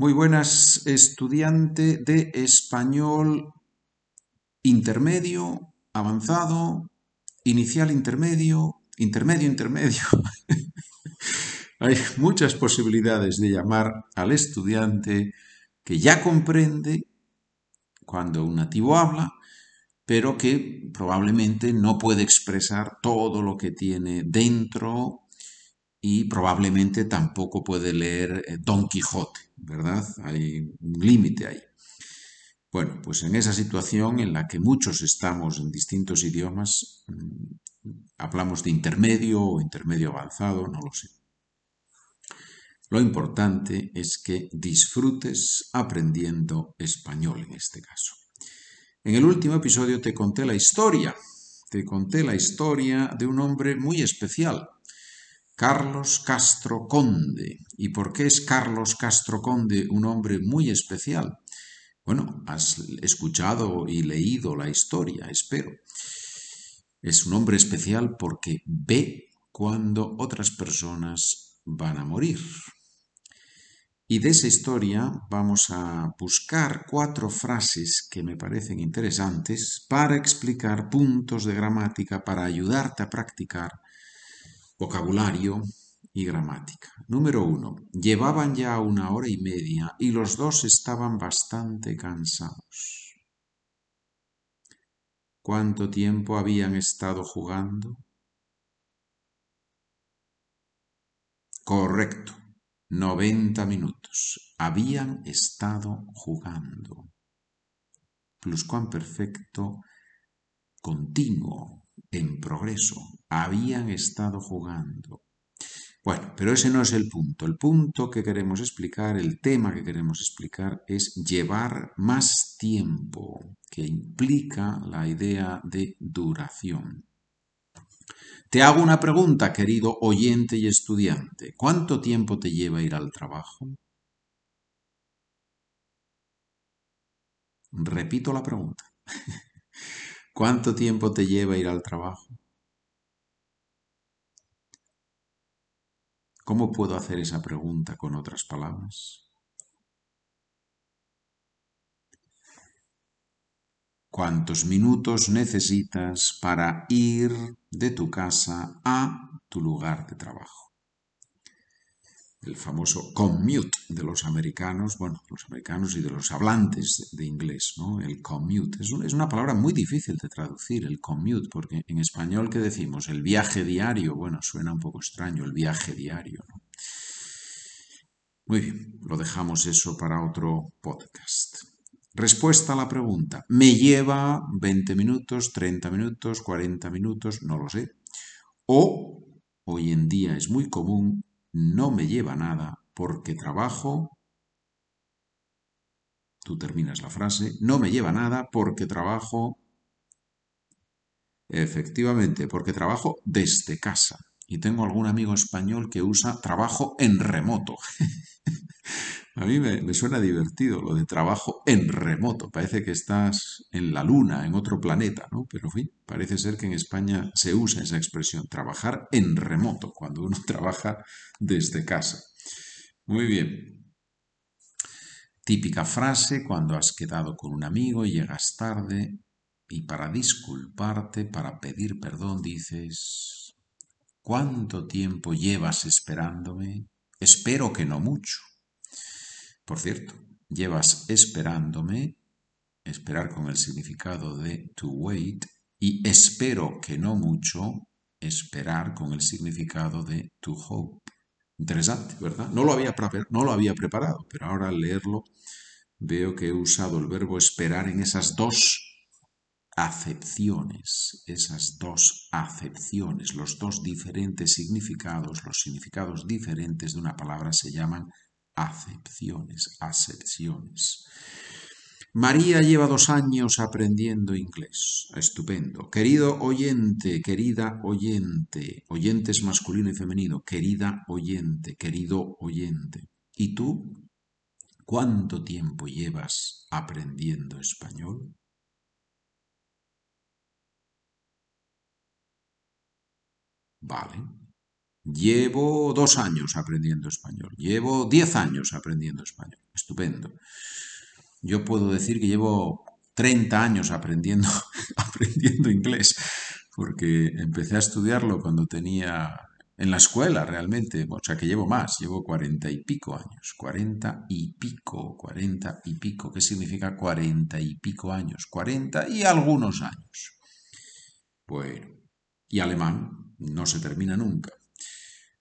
Muy buenas, estudiante de español intermedio, avanzado, inicial intermedio, intermedio intermedio. Hay muchas posibilidades de llamar al estudiante que ya comprende cuando un nativo habla, pero que probablemente no puede expresar todo lo que tiene dentro y probablemente tampoco puede leer eh, Don Quijote, ¿verdad? Hay un límite ahí. Bueno, pues en esa situación en la que muchos estamos en distintos idiomas, mm, hablamos de intermedio o intermedio avanzado, no lo sé. Lo importante es que disfrutes aprendiendo español en este caso. En el último episodio te conté la historia, te conté la historia de un hombre muy especial, Carlos Castro Conde. ¿Y por qué es Carlos Castro Conde un hombre muy especial? Bueno, has escuchado y leído la historia, espero. Es un hombre especial porque ve cuando otras personas van a morir. Y de esa historia vamos a buscar cuatro frases que me parecen interesantes para explicar puntos de gramática, para ayudarte a practicar vocabulario y gramática. Número uno. Llevaban ya una hora y media y los dos estaban bastante cansados. ¿Cuánto tiempo habían estado jugando? Correcto. 90 minutos. Habían estado jugando. Pluscuamperfecto continuo en progreso, habían estado jugando. Bueno, pero ese no es el punto. El punto que queremos explicar, el tema que queremos explicar es llevar más tiempo, que implica la idea de duración. Te hago una pregunta, querido oyente y estudiante. ¿Cuánto tiempo te lleva ir al trabajo? Repito la pregunta. ¿Cuánto tiempo te lleva ir al trabajo? ¿Cómo puedo hacer esa pregunta con otras palabras? ¿Cuántos minutos necesitas para ir de tu casa a tu lugar de trabajo? El famoso commute de los americanos, bueno, los americanos y de los hablantes de inglés, ¿no? El commute. Es, es, una palabra muy difícil de traducir, el commute, porque en español, ¿qué decimos? El viaje diario, bueno, suena un poco extraño, el viaje diario, ¿no? Muy bien, lo dejamos eso para otro podcast. Respuesta a la pregunta. ¿Me lleva 20 minutos, 30 minutos, 40 minutos? No lo sé. O, hoy en día es muy común, no me lleva nada porque trabajo, tú terminas la frase, no me lleva nada porque trabajo, efectivamente, porque trabajo desde casa. Y tengo algún amigo español que usa trabajo en remoto. A mí me, suena divertido lo de trabajo en remoto. Parece que estás en la luna, en otro planeta, ¿no? Pero, en fin, parece ser que en España se usa esa expresión, trabajar en remoto, cuando uno trabaja desde casa. Muy bien. Típica frase cuando has quedado con un amigo y llegas tarde y para disculparte, para pedir perdón, dices, ¿cuánto tiempo llevas esperándome? Espero que no mucho. Por cierto, llevas esperándome, esperar con el significado de to wait, y espero que no mucho, esperar con el significado de to hope. Interesante, ¿verdad? No lo había, no lo había preparado, pero ahora al leerlo veo que he usado el verbo esperar en esas dos acepciones, esas dos acepciones, los dos diferentes significados, los significados diferentes de una palabra se llaman acepciones, acepciones. María lleva dos años aprendiendo inglés. Estupendo. Querido oyente, querida oyente, oyentes masculino y femenino, querida oyente, querido oyente. ¿Y tú? ¿Cuánto tiempo llevas aprendiendo español? Vale. Llevo dos años aprendiendo español. Llevo diez años aprendiendo español. estupendo. Yo puedo decir que llevo 30 años aprendiendo, aprendiendo inglés, porque empecé a estudiarlo cuando tenía en la escuela realmente, o sea que llevo más, llevo cuarenta y pico años, cuarenta y pico, cuarenta y pico, ¿qué significa cuarenta y pico años? Cuarenta y algunos años. Bueno, y alemán no se termina nunca.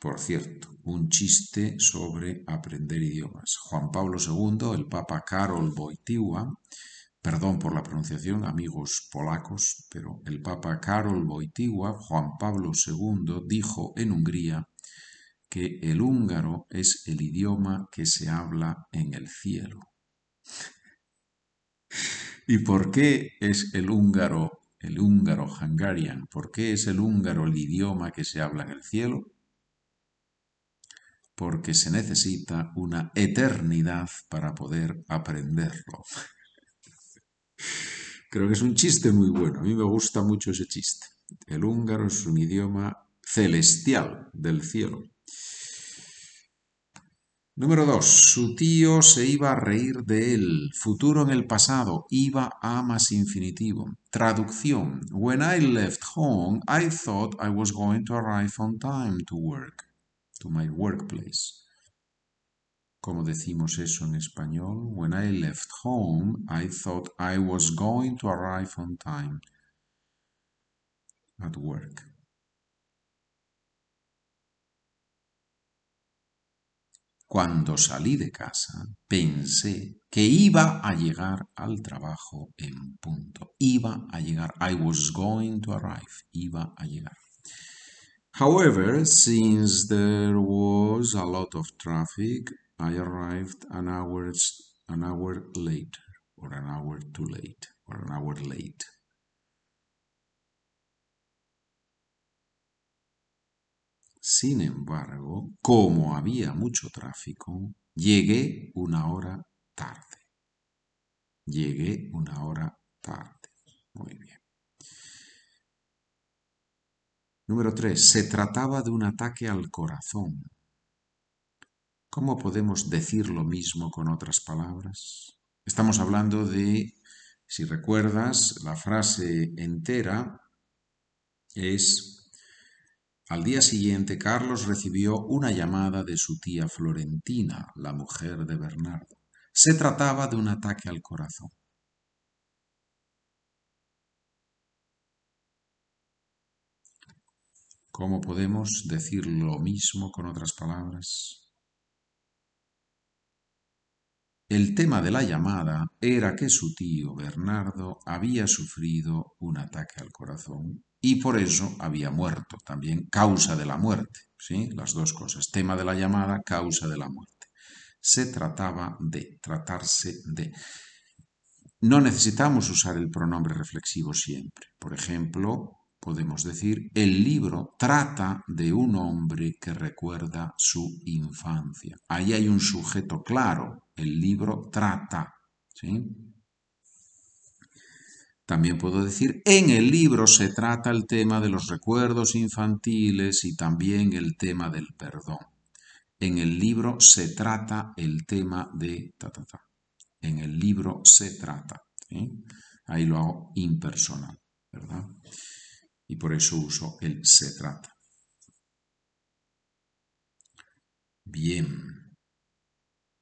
Por cierto, un chiste sobre aprender idiomas. Juan Pablo II, el Papa Karol Wojtyła, Perdón por la pronunciación, amigos polacos, pero el Papa Karol Wojtyła, Juan Pablo II, dijo en Hungría que el húngaro es el idioma que se habla en el cielo. ¿Y por qué es el húngaro, el húngaro hungarian? ¿Por qué es el húngaro el idioma que se habla en el cielo? Porque se necesita una eternidad para poder aprenderlo. Creo que es un chiste muy bueno. A mí me gusta mucho ese chiste. El húngaro es un idioma celestial del cielo. Número 2. Su tío se iba a reír de él. Futuro en el pasado. Iba a más infinitivo. Traducción. When I left home, I thought I was going to arrive on time to work, to my workplace. Como decimos eso en español? When I left home, I thought I was going to arrive on time at work. Cuando salí de casa, pensé que iba a llegar al trabajo en punto. Iba a llegar. I was going to arrive. Iba a llegar. However, since there was a lot of traffic, I arrived an hour, an hour later, or an hour too late, or an hour late. Sin embargo, como había mucho tráfico, llegué una hora tarde. Llegué una hora tarde. Muy bien. Número 3. Se trataba de un ataque al corazón. ¿Cómo podemos decir lo mismo con otras palabras? Estamos hablando de, si recuerdas, la frase entera es, al día siguiente Carlos recibió una llamada de su tía Florentina, la mujer de Bernardo. Se trataba de un ataque al corazón. ¿Cómo podemos decir lo mismo con otras palabras? El tema de la llamada era que su tío Bernardo había sufrido un ataque al corazón y por eso había muerto, también causa de la muerte, ¿sí? Las dos cosas, tema de la llamada, causa de la muerte. Se trataba de, tratarse de. No necesitamos usar el pronombre reflexivo siempre. Por ejemplo, podemos decir, el libro trata de un hombre que recuerda su infancia. Ahí hay un sujeto claro, el libro trata. También puedo decir, en el libro se trata el tema de los recuerdos infantiles y también el tema del perdón. En el libro se trata el tema de... En el libro se trata. Ahí lo hago impersonal, ¿verdad? Y por eso uso el se trata. Bien.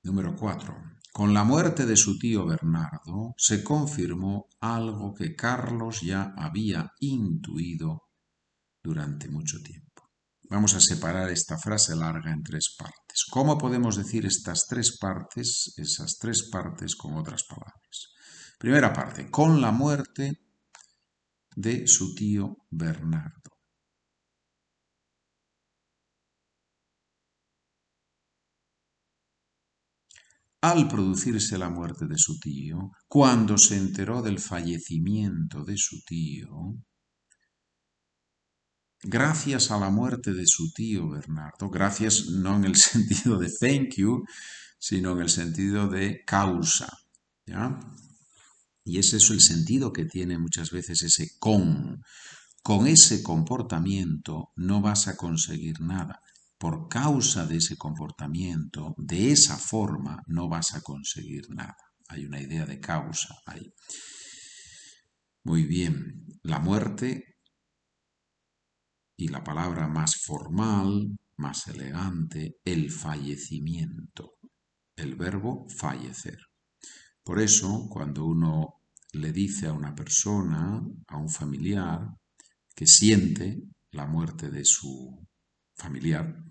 Número 4. Con la muerte de su tío Bernardo se confirmó algo que Carlos ya había intuido durante mucho tiempo. Vamos a separar esta frase larga en tres partes. ¿Cómo podemos decir estas tres partes, esas tres partes con otras palabras? Primera parte, con la muerte de su tío Bernardo. Al producirse la muerte de su tío, cuando se enteró del fallecimiento de su tío, gracias a la muerte de su tío Bernardo, gracias no en el sentido de thank you, sino en el sentido de causa, ¿ya? Y ese es el sentido que tiene muchas veces ese con. Con ese comportamiento no vas a conseguir nada. por causa de ese comportamiento, de esa forma, no vas a conseguir nada. Hay una idea de causa ahí. Muy bien, la muerte y la palabra más formal, más elegante, el fallecimiento, el verbo fallecer. Por eso, cuando uno le dice a una persona, a un familiar, que siente la muerte de su familiar,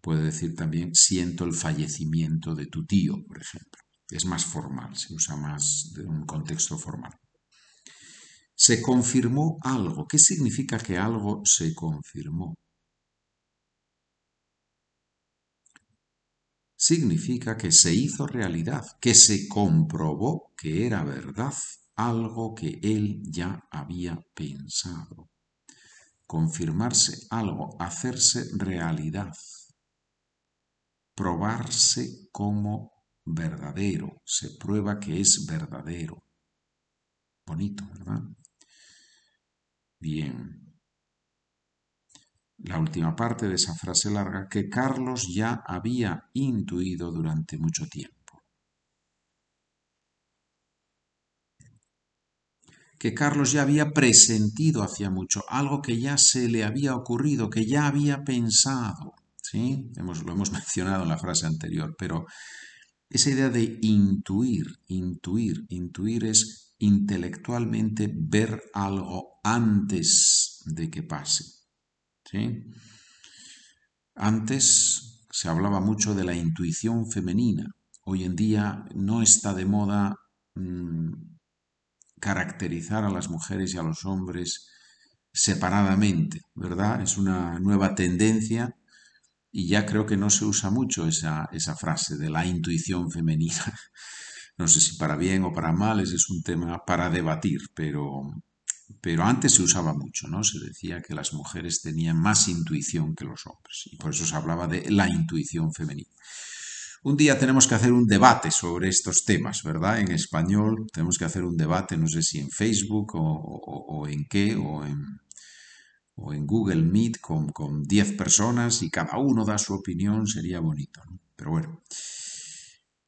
puede decir también siento el fallecimiento de tu tío, por ejemplo. Es más formal, se usa más de un contexto formal. Se confirmó algo. ¿Qué significa que algo se confirmó? Significa que se hizo realidad, que se comprobó que era verdad algo que él ya había pensado. Confirmarse algo, hacerse realidad, probarse como verdadero, se prueba que es verdadero. Bonito, ¿verdad? Bien. La última parte de esa frase larga que Carlos ya había intuido durante mucho tiempo. Que Carlos ya había presentido hacía mucho, algo que ya se le había ocurrido, que ya había pensado. ¿sí? Hemos, lo hemos mencionado en la frase anterior, pero esa idea de intuir, intuir, intuir es intelectualmente ver algo antes de que pase. ¿sí? Antes se hablaba mucho de la intuición femenina. Hoy en día no está de moda mm, caracterizar a las mujeres y a los hombres separadamente, ¿verdad? Es una nueva tendencia y ya creo que no se usa mucho esa, esa frase de la intuición femenina. No sé si para bien o para mal, ese es un tema para debatir, pero, pero antes se usaba mucho, ¿no? Se decía que las mujeres tenían más intuición que los hombres y por eso se hablaba de la intuición femenina. Un día tenemos que hacer un debate sobre estos temas, ¿verdad? En español tenemos que hacer un debate, no sé si en Facebook o, en qué, o en, Google Meet con 10 personas y cada uno da su opinión, sería bonito, ¿no? Pero bueno,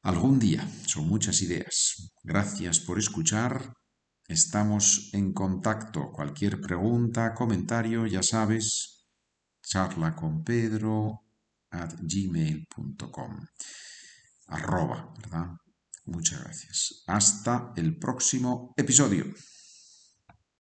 algún día, son muchas ideas. Gracias por escuchar. Estamos en contacto. Cualquier pregunta, comentario, ya sabes, charla con Pedro at gmail.com arroba, ¿verdad? Muchas gracias. Hasta el próximo episodio.